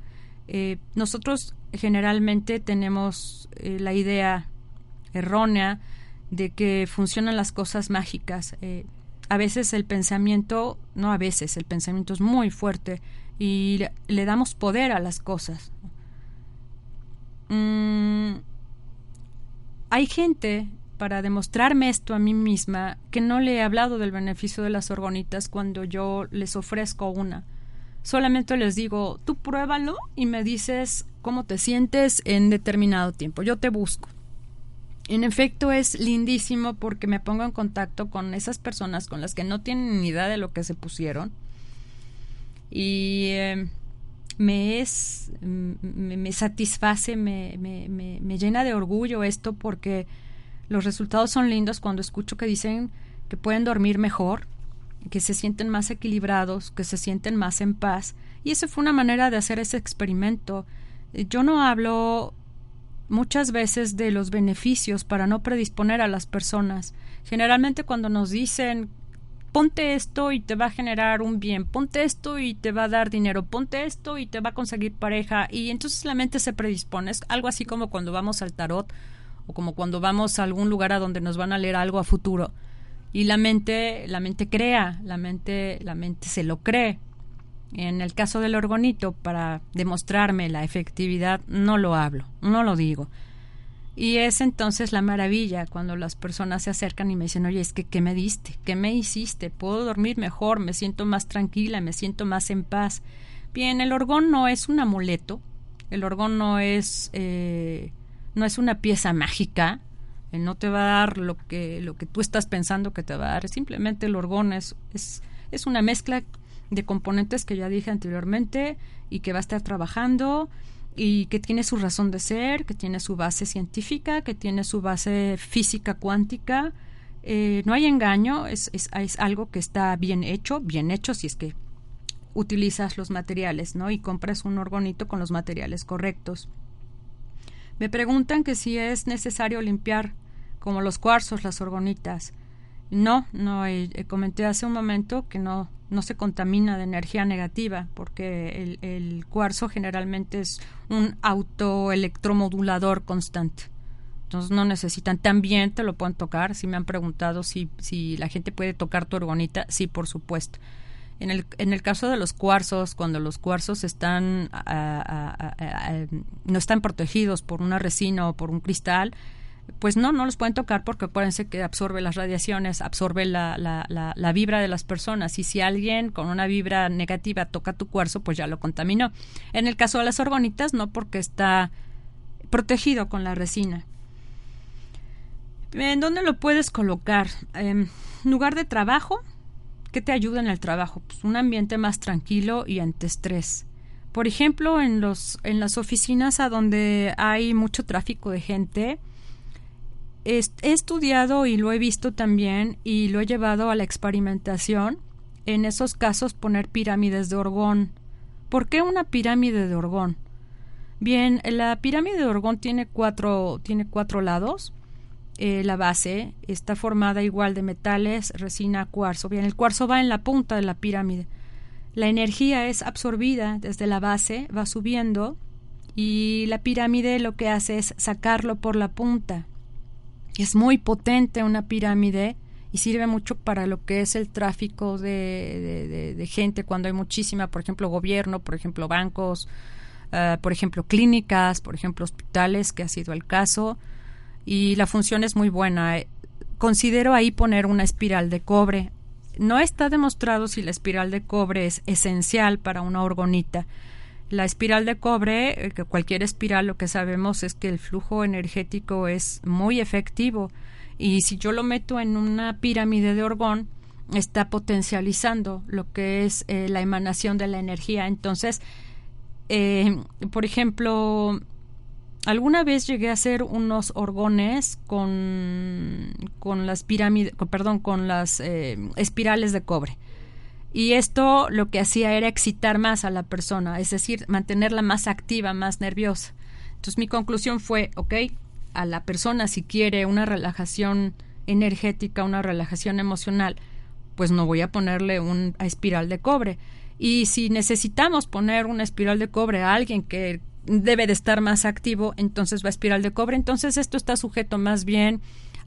S2: eh, nosotros generalmente tenemos eh, la idea errónea de que funcionan las cosas mágicas. Eh, a veces el pensamiento, no a veces, el pensamiento es muy fuerte y le, damos poder a las cosas. Mm, hay gente, para demostrarme esto a mí misma, que no le he hablado del beneficio de las orgonitas cuando yo les ofrezco una solamente les digo, tú pruébalo y me dices cómo te sientes en determinado tiempo. Yo te busco. En efecto es lindísimo porque me pongo en contacto con esas personas con las que no tienen ni idea de lo que se pusieron y em, me es me, satisface, me, me, me llena de orgullo esto porque los resultados son lindos cuando escucho que dicen que pueden dormir mejor, que se sienten más equilibrados, que se sienten más en paz. Y esa fue una manera de hacer ese experimento. Yo no hablo muchas veces de los beneficios para no predisponer a las personas. Generalmente cuando nos dicen ponte esto y te va a generar un bien, ponte esto y te va a dar dinero, ponte esto y te va a conseguir pareja. Y entonces la mente se predispone. Es algo así como cuando vamos al tarot o como cuando vamos a algún lugar a donde nos van a leer algo a futuro. Y la mente la mente crea la mente la mente se lo cree. En el caso del orgonito para demostrarme la efectividad no lo hablo no lo digo y es entonces la maravilla cuando las personas se acercan y me dicen oye es que qué me diste qué me hiciste puedo dormir mejor me siento más tranquila me siento más en paz bien el orgón no es un amuleto. El orgón no es eh, no es una pieza mágica. No te va a dar lo que, lo que tú estás pensando que te va a dar. Simplemente el orgón es, es, es una mezcla de componentes que ya dije anteriormente y que va a estar trabajando y que tiene su razón de ser, que tiene su base científica, que tiene su base física cuántica. Eh, no hay engaño, es, es, algo que está bien hecho, bien hecho si es que utilizas los materiales, ¿no? Y compras un orgonito con los materiales correctos. Me preguntan que si es necesario limpiar como los cuarzos, las orgonitas. No, no, comenté hace un momento que no, no se contamina de energía negativa, porque el, cuarzo generalmente es un autoelectromodulador constante. Entonces no necesitan, también te lo pueden tocar. Si me han preguntado si, si la gente puede tocar tu orgonita, sí, por supuesto. En el, en el caso de los cuarzos, cuando los cuarzos están no están protegidos por una resina o por un cristal, pues no, no los pueden tocar porque acuérdense que absorbe las radiaciones, absorbe la, la, la, vibra de las personas y si alguien con una vibra negativa toca tu cuarzo, pues ya lo contaminó. En el caso de las orgonitas, no porque está protegido con la resina. ¿En dónde lo puedes colocar? en lugar de trabajo, ¿qué te ayuda en el trabajo? Pues un ambiente más tranquilo y estrés. Por ejemplo, en, los, en las oficinas a donde hay mucho tráfico de gente, he estudiado y lo he visto también y lo he llevado a la experimentación. En esos casos poner pirámides de orgón. ¿Por qué una pirámide de orgón? Bien, la pirámide de orgón tiene cuatro, tiene cuatro lados. Eh, la base está formada igual de metales, resina, cuarzo. Bien, el cuarzo va en la punta de la pirámide. La energía es absorbida desde la base, va subiendo y la pirámide lo que hace es sacarlo por la punta. Es muy potente una pirámide y sirve mucho para lo que es el tráfico de, gente cuando hay muchísima, por ejemplo, gobierno, por ejemplo, bancos, eh, por ejemplo, clínicas, por ejemplo, hospitales, que ha sido el caso. Y la función es muy buena. Considero ahí poner una espiral de cobre. No está demostrado si la espiral de cobre es esencial para una orgonita la espiral de cobre, eh, que cualquier espiral lo que sabemos es que el flujo energético es muy efectivo y si yo lo meto en una pirámide de orgón, está potencializando lo que es eh, la emanación de la energía. Entonces, eh, por ejemplo, alguna vez llegué a hacer unos orgones con, con las pirámides, perdón, con las espirales de cobre. Y esto lo que hacía era excitar más a la persona, es decir, mantenerla más activa, más nerviosa. Entonces mi conclusión fue, ok, a la persona si quiere una relajación energética, una relajación emocional, pues no voy a ponerle una espiral de cobre. Y si necesitamos poner una espiral de cobre a alguien que debe de estar más activo, entonces va a espiral de cobre. Entonces esto está sujeto más bien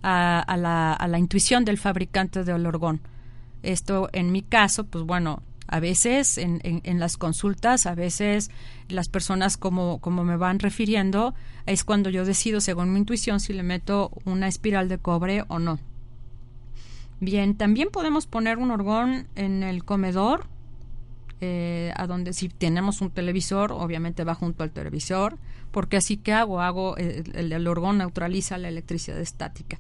S2: a, la, a la intuición del fabricante del orgón. Esto en mi caso, pues bueno, a veces en, en, las consultas, a veces las personas como, como me van refiriendo, es cuando yo decido, según mi intuición, si le meto una espiral de cobre o no. Bien, también podemos poner un orgón en el comedor, eh, a donde si tenemos un televisor, obviamente va junto al televisor, porque así que hago, hago el, el orgón neutraliza la electricidad estática.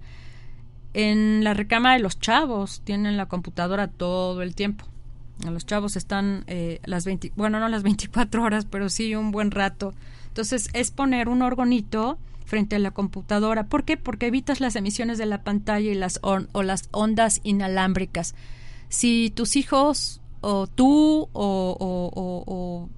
S2: En la recámara de los chavos tienen la computadora todo el tiempo. Los chavos están eh, las 20, bueno, no las 24 horas, pero sí un buen rato. Entonces es poner un orgonito frente a la computadora. ¿Por qué? Porque evitas las emisiones de la pantalla y las o las ondas inalámbricas. Si tus hijos o tú o, o, o,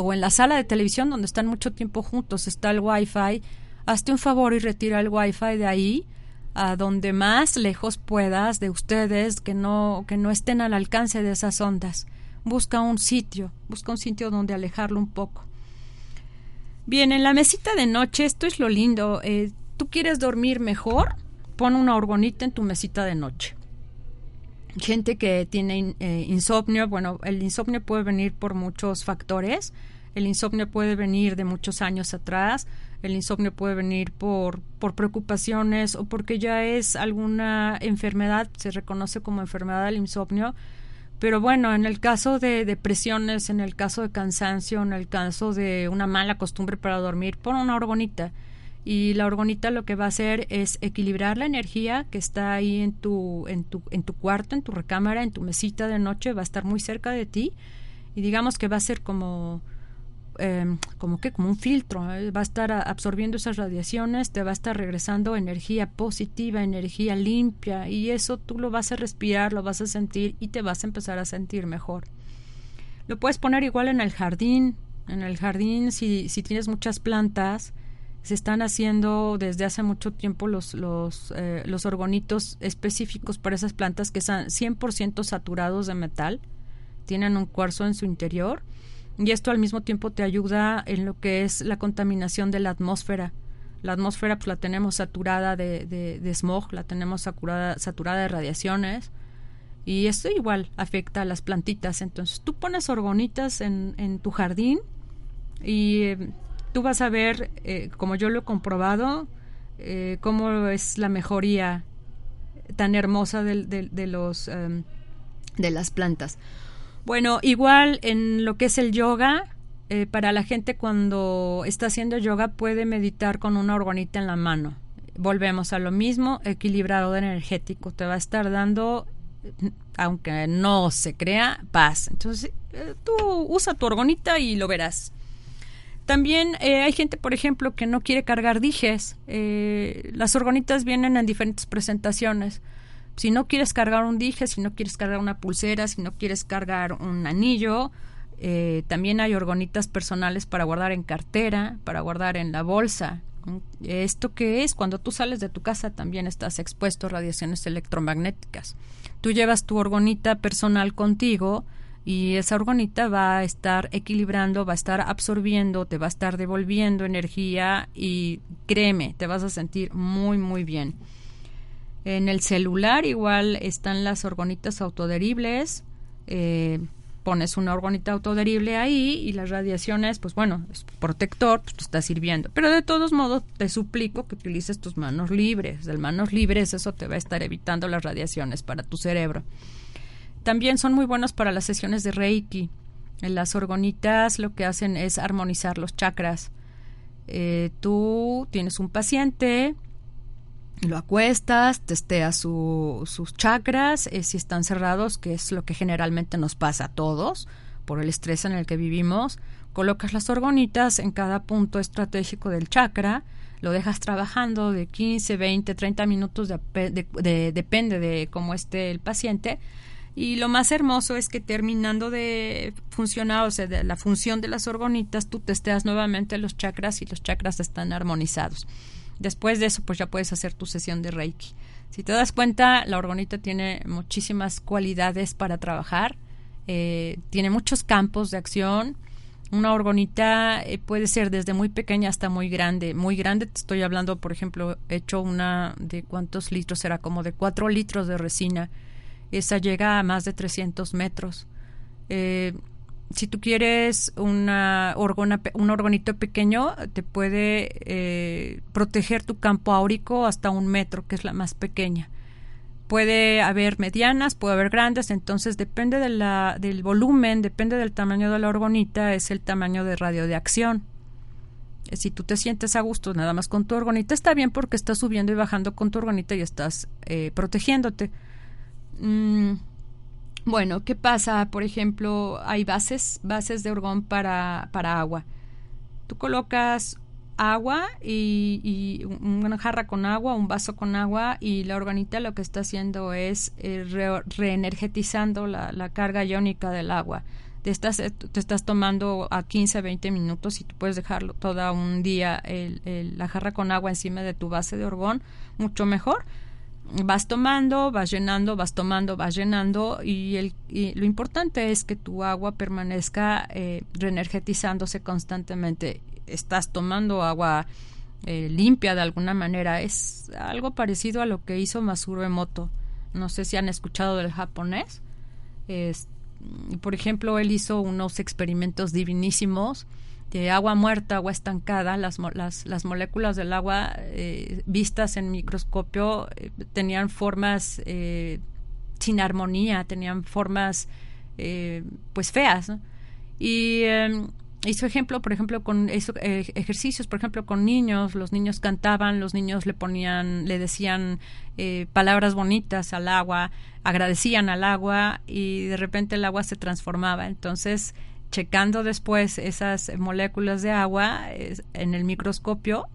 S2: o, en la sala de televisión donde están mucho tiempo juntos está el wifi, hazte un favor y retira el wifi de ahí a donde más lejos puedas de ustedes que no que no estén al alcance de esas ondas. Busca un sitio, busca un sitio donde alejarlo un poco. Bien, en la mesita de noche, esto es lo lindo. Eh, ¿Tú quieres dormir mejor? Pon una orgonita en tu mesita de noche. Gente que tiene eh, insomnio, bueno, el insomnio puede venir por muchos factores. El insomnio puede venir de muchos años atrás, el insomnio puede venir por, por preocupaciones o porque ya es alguna enfermedad, se reconoce como enfermedad del insomnio. Pero bueno, en el caso de depresiones, en el caso de cansancio, en el caso de una mala costumbre para dormir, pon una orgonita. Y la orgonita lo que va a hacer es equilibrar la energía que está ahí en tu, en tu, en tu cuarto, en tu recámara, en tu mesita de noche, va a estar muy cerca de ti. Y digamos que va a ser como Em, como que como un filtro, ¿eh? va a estar absorbiendo esas radiaciones, te va a estar regresando energía positiva, energía limpia y eso tú lo vas a respirar, lo vas a sentir y te vas a empezar a sentir mejor. Lo puedes poner igual en el jardín, en el jardín si, si tienes muchas plantas, se están haciendo desde hace mucho tiempo los, los, eh, los orgonitos específicos para esas plantas que están 100% saturados de metal, tienen un cuarzo en su interior y esto al mismo tiempo te ayuda en lo que es la contaminación de la atmósfera. La atmósfera pues la tenemos saturada de, de, smog, la tenemos saturada, saturada de radiaciones y esto igual afecta a las plantitas. Entonces tú pones orgonitas en, en tu jardín y eh, tú vas a ver, eh, como yo lo he comprobado, eh, cómo es la mejoría tan hermosa de, los, em, de las plantas. Bueno, igual en lo que es el yoga, eh, para la gente cuando está haciendo yoga puede meditar con una orgonita en la mano. Volvemos a lo mismo, equilibrador energético. Te va a estar dando, aunque no se crea, paz. Entonces, eh, tú usa tu orgonita y lo verás. También eh, hay gente, por ejemplo, que no quiere cargar dijes. las orgonitas vienen en diferentes presentaciones. Si no quieres cargar un dije, si no quieres cargar una pulsera, si no quieres cargar un anillo, eh, también hay orgonitas personales para guardar en cartera, para guardar en la bolsa. ¿Esto qué es? Cuando tú sales de tu casa también estás expuesto a radiaciones electromagnéticas. Tú llevas tu orgonita personal contigo y esa orgonita va a estar equilibrando, va a estar absorbiendo, te va a estar devolviendo energía y créeme, te vas a sentir muy, muy bien. En el celular igual están las orgonitas autoderibles. Eh, pones una orgonita autoderible ahí y las radiaciones, pues bueno, es protector, pues te está sirviendo. Pero de todos modos, te suplico que utilices tus manos libres. De manos libres, eso te va a estar evitando las radiaciones para tu cerebro. También son muy buenos para las sesiones de Reiki. Las orgonitas lo que hacen es armonizar los chakras. Eh, tú tienes un paciente, lo acuestas, testeas sus chakras, eh, si están cerrados, que es lo que generalmente nos pasa a todos por el estrés en el que vivimos, colocas las orgonitas en cada punto estratégico del chakra, lo dejas trabajando de 15, 20, 30 minutos, depende de cómo esté el paciente. Y lo más hermoso es que terminando de funcionar, o sea, de la función de las orgonitas, tú testeas nuevamente los chakras y los chakras están armonizados. Después de eso, pues ya puedes hacer tu sesión de Reiki. Si te das cuenta, la orgonita tiene muchísimas cualidades para trabajar, eh, tiene muchos campos de acción. Una orgonita eh, puede ser desde muy pequeña hasta muy grande. Muy grande, te estoy hablando, por ejemplo, he hecho una de cuántos litros será, como de cuatro litros de resina. Esa llega a más de 300 metros. Eh, si tú quieres una orgona, un orgonito pequeño, te puede eh, proteger tu campo áurico hasta un metro, que es la más pequeña. Puede haber medianas, puede haber grandes, entonces depende del volumen, depende del tamaño de la orgonita, es el tamaño de radio de acción. Si tú te sientes a gusto nada más con tu orgonita, está bien porque estás subiendo y bajando con tu orgonita y estás eh, protegiéndote. Mm, bueno, ¿qué pasa? Por ejemplo, hay bases, bases de orgón para, para agua. Tú colocas agua y, una jarra con agua, un vaso con agua y la organita lo que está haciendo es eh, reenergetizando la, la, carga iónica del agua. Te estás, eh, te estás tomando a 15, 20 minutos y tú puedes dejarlo todo un día la jarra con agua encima de tu base de orgón, mucho mejor vas tomando, vas llenando, vas tomando, vas llenando y, lo importante es que tu agua permanezca eh, reenergetizándose constantemente. Estás tomando agua eh, limpia de alguna manera. Es algo parecido a lo que hizo Masuro Emoto. No sé si han escuchado del japonés. por ejemplo, él hizo unos experimentos divinísimos agua muerta, agua estancada, las, las, las moléculas del agua eh, vistas en microscopio eh, tenían formas eh, sin armonía, tenían formas pues feas. Y em, hizo ejemplo, por ejemplo, con ejercicios, por ejemplo, con niños, los niños cantaban, los niños le ponían, le decían palabras bonitas al agua, agradecían al agua y de repente el agua se transformaba. Entonces, checando después esas moléculas de agua en el microscopio,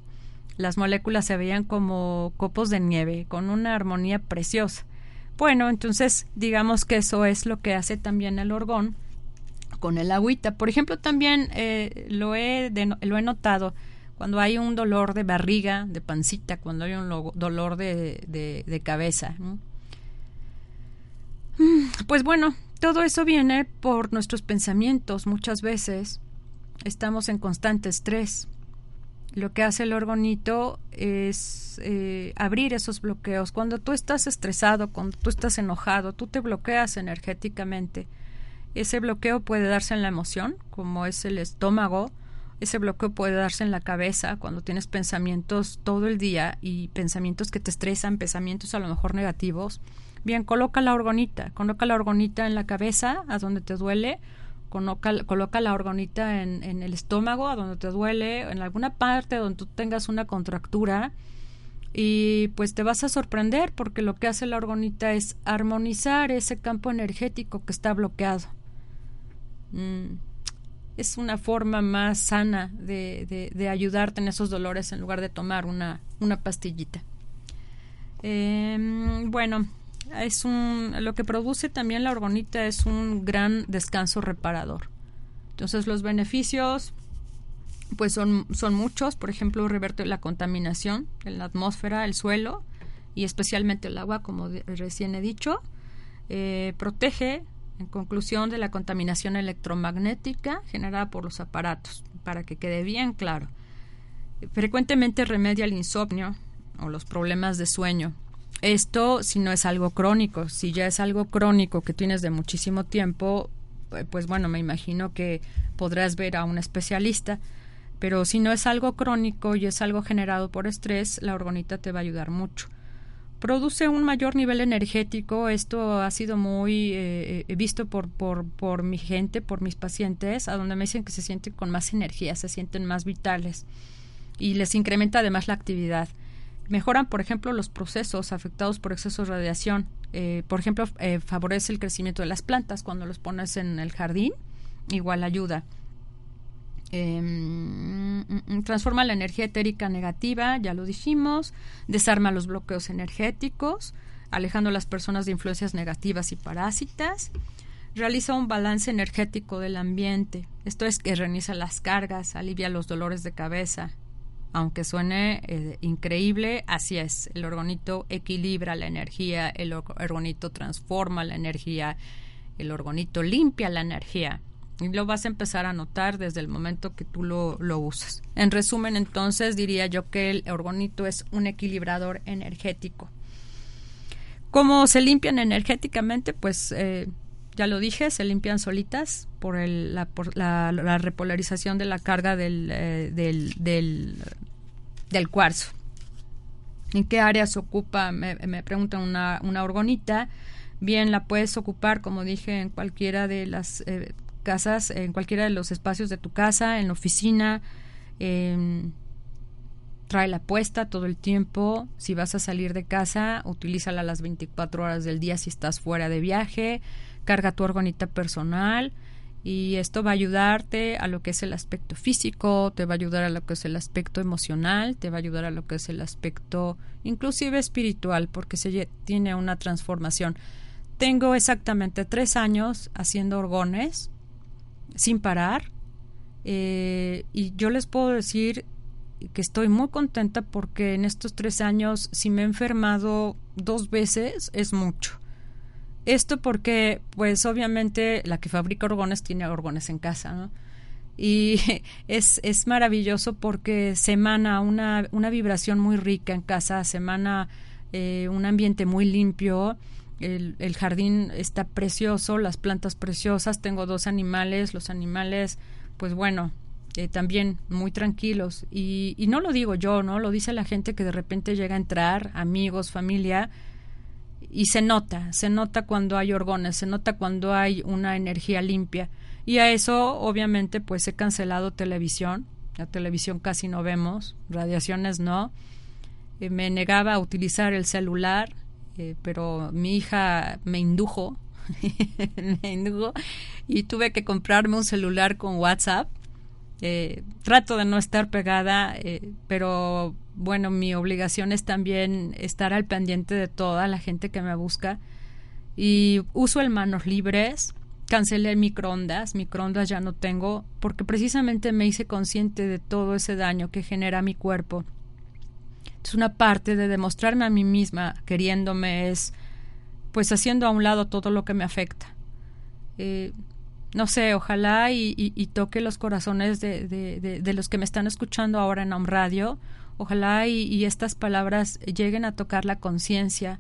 S2: las moléculas se veían como copos de nieve, con una armonía preciosa. Bueno, entonces digamos que eso es lo que hace también el orgón con el agüita. Por ejemplo, también eh, lo, he lo he notado cuando hay un dolor de barriga, de pancita, cuando hay un dolor de, de, cabeza. Mm, pues bueno, todo eso viene por nuestros pensamientos. Muchas veces estamos en constante estrés. Lo que hace el orgonito es eh, abrir esos bloqueos. Cuando tú estás estresado, cuando tú estás enojado, tú te bloqueas energéticamente. Ese bloqueo puede darse en la emoción, como es el estómago, ese bloqueo puede darse en la cabeza cuando tienes pensamientos todo el día y pensamientos que te estresan, pensamientos a lo mejor negativos. Bien, coloca la orgonita, coloca la orgonita en la cabeza, a donde te duele, coloca, coloca la orgonita en, en, el estómago, a donde te duele, en alguna parte donde tú tengas una contractura y pues te vas a sorprender porque lo que hace la orgonita es armonizar ese campo energético que está bloqueado. Mm es una forma más sana de, ayudarte en esos dolores en lugar de tomar una, una pastillita. Em, bueno, es un, lo que produce también la orgonita es un gran descanso reparador. Entonces los beneficios pues son, son muchos, por ejemplo, reverte la contaminación en la atmósfera, el suelo y especialmente el agua, como recién he dicho, eh, protege en conclusión de la contaminación electromagnética generada por los aparatos, para que quede bien claro. Frecuentemente remedia el insomnio o los problemas de sueño. Esto si no es algo crónico, si ya es algo crónico que tienes de muchísimo tiempo, eh, pues bueno, me imagino que podrás ver a un especialista, pero si no es algo crónico y es algo generado por estrés, la orgonita te va a ayudar mucho produce un mayor nivel energético. Esto ha sido muy eh, eh, visto por, por, por, mi gente, por mis pacientes, a donde me dicen que se sienten con más energía, se sienten más vitales y les incrementa además la actividad. Mejoran, por ejemplo, los procesos afectados por exceso de radiación. Eh, por ejemplo, favorece el crecimiento de las plantas cuando los pones en el jardín, igual ayuda. Em, transforma la energía etérica negativa, ya lo dijimos, desarma los bloqueos energéticos, alejando a las personas de influencias negativas y parásitas, realiza un balance energético del ambiente, esto es que reinicia las cargas, alivia los dolores de cabeza. Aunque suene eh, increíble, así es, el orgonito equilibra la energía, el orgonito transforma la energía, el orgonito limpia la energía y lo vas a empezar a notar desde el momento que tú lo, lo usas. En resumen, entonces diría yo que el orgonito es un equilibrador energético. ¿Cómo se limpian energéticamente? Pues eh, ya lo dije, se limpian solitas por, el, la, la, repolarización de la carga del, eh, del, del, del, cuarzo. ¿En qué áreas ocupa? Me, me preguntan una, una orgonita. Bien, la puedes ocupar, como dije, en cualquiera de las eh, casas, en cualquiera de los espacios de tu casa, en la oficina. trae la puesta todo el tiempo. Si vas a salir de casa, utilízala las 24 horas del día si estás fuera de viaje. Carga tu orgonita personal y esto va a ayudarte a lo que es el aspecto físico, te va a ayudar a lo que es el aspecto emocional, te va a ayudar a lo que es el aspecto inclusive espiritual, porque se tiene una transformación. Tengo exactamente tres años haciendo orgones sin parar. Eh, y yo les puedo decir que estoy muy contenta porque en estos tres años, si me he enfermado dos veces, es mucho. Esto porque, pues obviamente, la que fabrica orgones tiene orgones en casa, ¿no? Y es, es maravilloso porque se emana una, una vibración muy rica en casa, se emana eh, un ambiente muy limpio el, jardín está precioso, las plantas preciosas, tengo dos animales, los animales, pues bueno, eh, también muy tranquilos. Y, y, no lo digo yo, ¿no? Lo dice la gente que de repente llega a entrar, amigos, familia, y se nota, se nota cuando hay orgones, se nota cuando hay una energía limpia. Y a eso, obviamente, pues he cancelado televisión. La televisión casi no vemos, radiaciones no. Eh, me negaba a utilizar el celular, eh, pero mi hija me indujo, me indujo y tuve que comprarme un celular con WhatsApp. Eh, trato de no estar pegada, pero bueno, mi obligación es también estar al pendiente de toda la gente que me busca y uso el manos libres cancelé microondas, microondas ya no tengo, porque precisamente me hice consciente de todo ese daño que genera mi cuerpo. Es una parte de demostrarme a mí misma, queriéndome, es pues haciendo a un lado todo lo que me afecta. Eh, no sé, ojalá y, toque los corazones de, de, los que me están escuchando ahora en Home Radio. Ojalá y, estas palabras lleguen a tocar la conciencia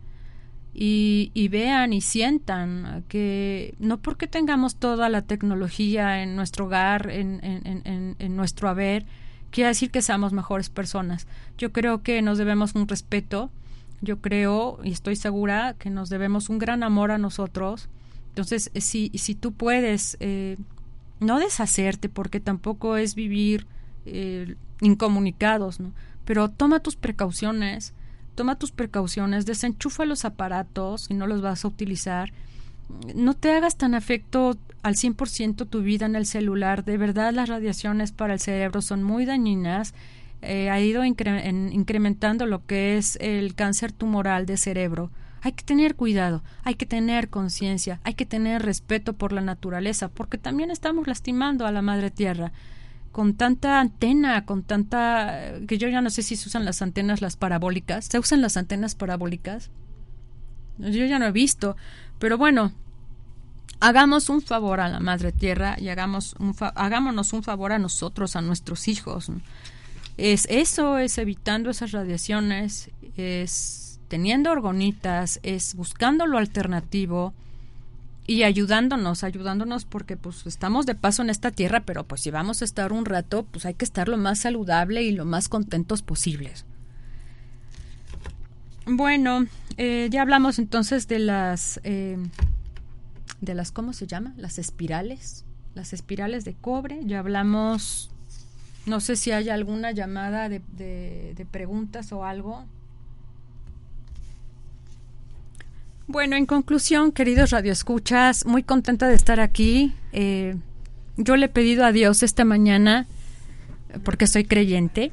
S2: y, vean y sientan que no porque tengamos toda la tecnología en nuestro hogar, en, nuestro haber, quiere decir que seamos mejores personas. Yo creo que nos debemos un respeto, yo creo y estoy segura que nos debemos un gran amor a nosotros entonces, eh, si, si tú puedes eh, no deshacerte, porque tampoco es vivir eh, incomunicados, ¿no? Pero toma tus precauciones, toma tus precauciones, desenchufa los aparatos si no los vas a utilizar. No te hagas tan afecto al 100% tu vida en el celular. De verdad, las radiaciones para el cerebro son muy dañinas. ha ido incrementando lo que es el cáncer tumoral de cerebro. Hay que tener cuidado, hay que tener conciencia, hay que tener respeto por la naturaleza, porque también estamos lastimando a la madre tierra con tanta antena, con tanta que yo ya no sé si se usan las antenas las parabólicas, se usan las antenas parabólicas. Yo ya no he visto, pero bueno, hagamos un favor a la madre tierra y hagamos un hagámonos un favor a nosotros, a nuestros hijos. Es eso, es evitando esas radiaciones, es teniendo orgonitas, es buscando lo alternativo y ayudándonos, ayudándonos porque pues estamos de paso en esta tierra, pero pues si vamos a estar un rato, pues hay que estar lo más saludable y lo más contentos posibles. Bueno, eh, ya hablamos entonces de las, eh, de las, ¿cómo se llama? Las espirales, las espirales de cobre. Ya hablamos, no sé si hay alguna llamada de, de preguntas o algo. Bueno, en conclusión, queridos radioescuchas, muy contenta de estar aquí. Eh, yo le he pedido a Dios esta mañana, porque soy creyente.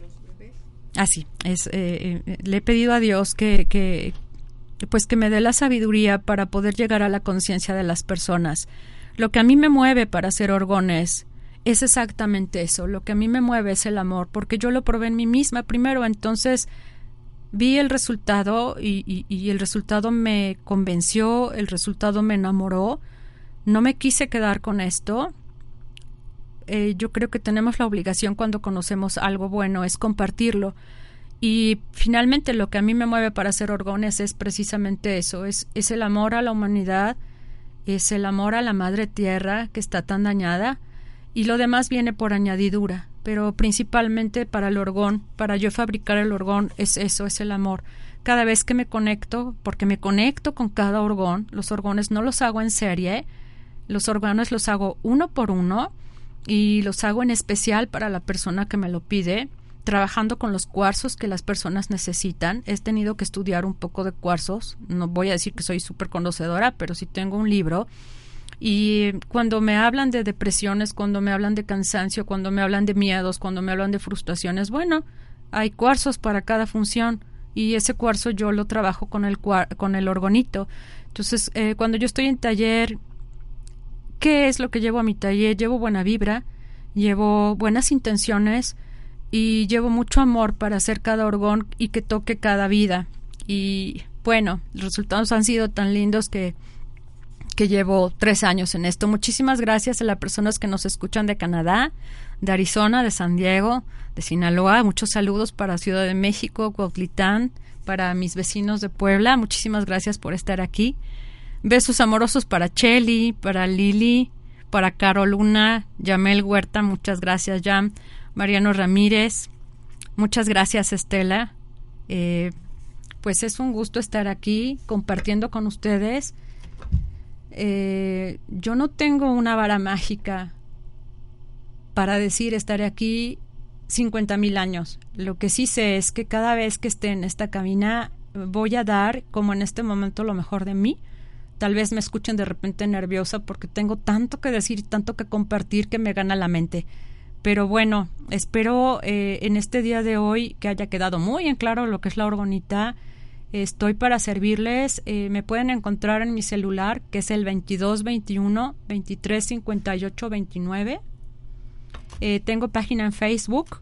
S2: Así, ah, es, eh, eh, le he pedido a Dios que, que, pues que me dé la sabiduría para poder llegar a la conciencia de las personas. Lo que a mí me mueve para hacer orgones es exactamente eso. Lo que a mí me mueve es el amor, porque yo lo probé en mí misma primero. Entonces, vi el resultado y, el resultado me convenció, el resultado me enamoró. No me quise quedar con esto. Eh, yo creo que tenemos la obligación cuando conocemos algo bueno es compartirlo. Y finalmente lo que a mí me mueve para hacer orgones es precisamente eso, es, es el amor a la humanidad, es el amor a la madre tierra que está tan dañada y lo demás viene por añadidura pero principalmente para el orgón, para yo fabricar el orgón, es eso, es el amor. Cada vez que me conecto, porque me conecto con cada orgón, los orgones no los hago en serie, los órganos los hago uno por uno y los hago en especial para la persona que me lo pide, trabajando con los cuarzos que las personas necesitan. He tenido que estudiar un poco de cuarzos, no voy a decir que soy súper conocedora, pero sí tengo un libro y cuando me hablan de depresiones, cuando me hablan de cansancio, cuando me hablan de miedos, cuando me hablan de frustraciones, bueno, hay cuarzos para cada función y ese cuarzo yo lo trabajo con el, con el orgonito. Entonces, eh, cuando yo estoy en taller, ¿qué es lo que llevo a mi taller? Llevo buena vibra, llevo buenas intenciones y llevo mucho amor para hacer cada orgón y que toque cada vida. Y bueno, los resultados han sido tan lindos que que llevo tres años en esto. Muchísimas gracias a las personas que nos escuchan de Canadá, de Arizona, de San Diego, de Sinaloa. Muchos saludos para Ciudad de México, Cuautlitán, para mis vecinos de Puebla. Muchísimas gracias por estar aquí. Besos amorosos para Chelly, para Lili, para Carol Luna, Yamel Huerta, muchas gracias, Jam. Mariano Ramírez, muchas gracias, Estela. Eh, pues es un gusto estar aquí compartiendo con ustedes eh, yo no tengo una vara mágica para decir estaré aquí 50 mil años. Lo que sí sé es que cada vez que esté en esta cabina voy a dar, como en este momento, lo mejor de mí. Tal vez me escuchen de repente nerviosa porque tengo tanto que decir, tanto que compartir que me gana la mente. Pero bueno, espero eh, en este día de hoy que haya quedado muy en claro lo que es la orgonita, Estoy para servirles. Eh, me pueden encontrar en mi celular, que es el 2221 2358 29. tengo página en Facebook.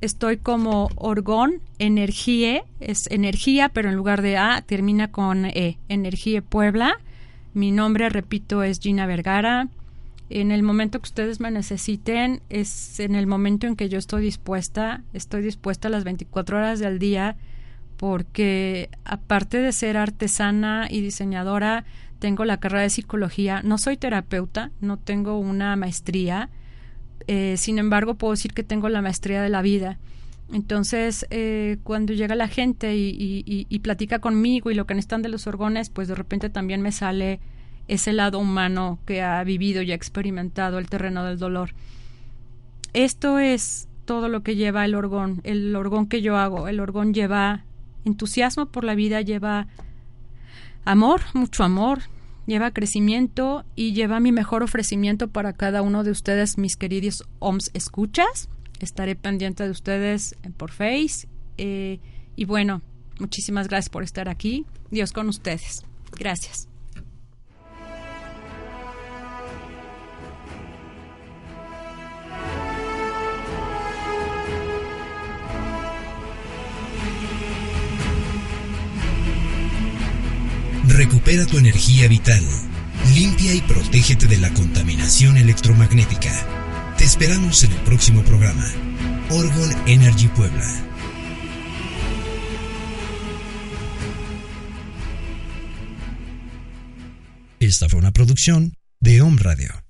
S2: Estoy como Orgón Energía, es energía, pero en lugar de A termina con E. Energía Puebla. Mi nombre, repito, es Gina Vergara. En el momento que ustedes me necesiten, es en el momento en que yo estoy dispuesta. Estoy dispuesta a las 24 horas del día porque aparte de ser artesana y diseñadora, tengo la carrera de psicología. No soy terapeuta, no tengo una maestría. Eh, sin embargo, puedo decir que tengo la maestría de la vida. Entonces, eh, cuando llega la gente y, platica conmigo y lo que necesitan de los orgones, pues de repente también me sale ese lado humano que ha vivido y ha experimentado el terreno del dolor. Esto es todo lo que lleva el orgón, el orgón que yo hago. El orgón lleva entusiasmo por la vida, lleva amor, mucho amor, lleva crecimiento y lleva mi mejor ofrecimiento para cada uno de ustedes, mis queridos OMS escuchas. Estaré pendiente de ustedes por Face. Eh, y bueno, muchísimas gracias por estar aquí. Dios con ustedes. Gracias.
S1: Recupera tu energía vital. Limpia y protégete de la contaminación electromagnética. Te esperamos en el próximo programa. Orgon Energy Puebla. Esta fue una producción de Home Radio.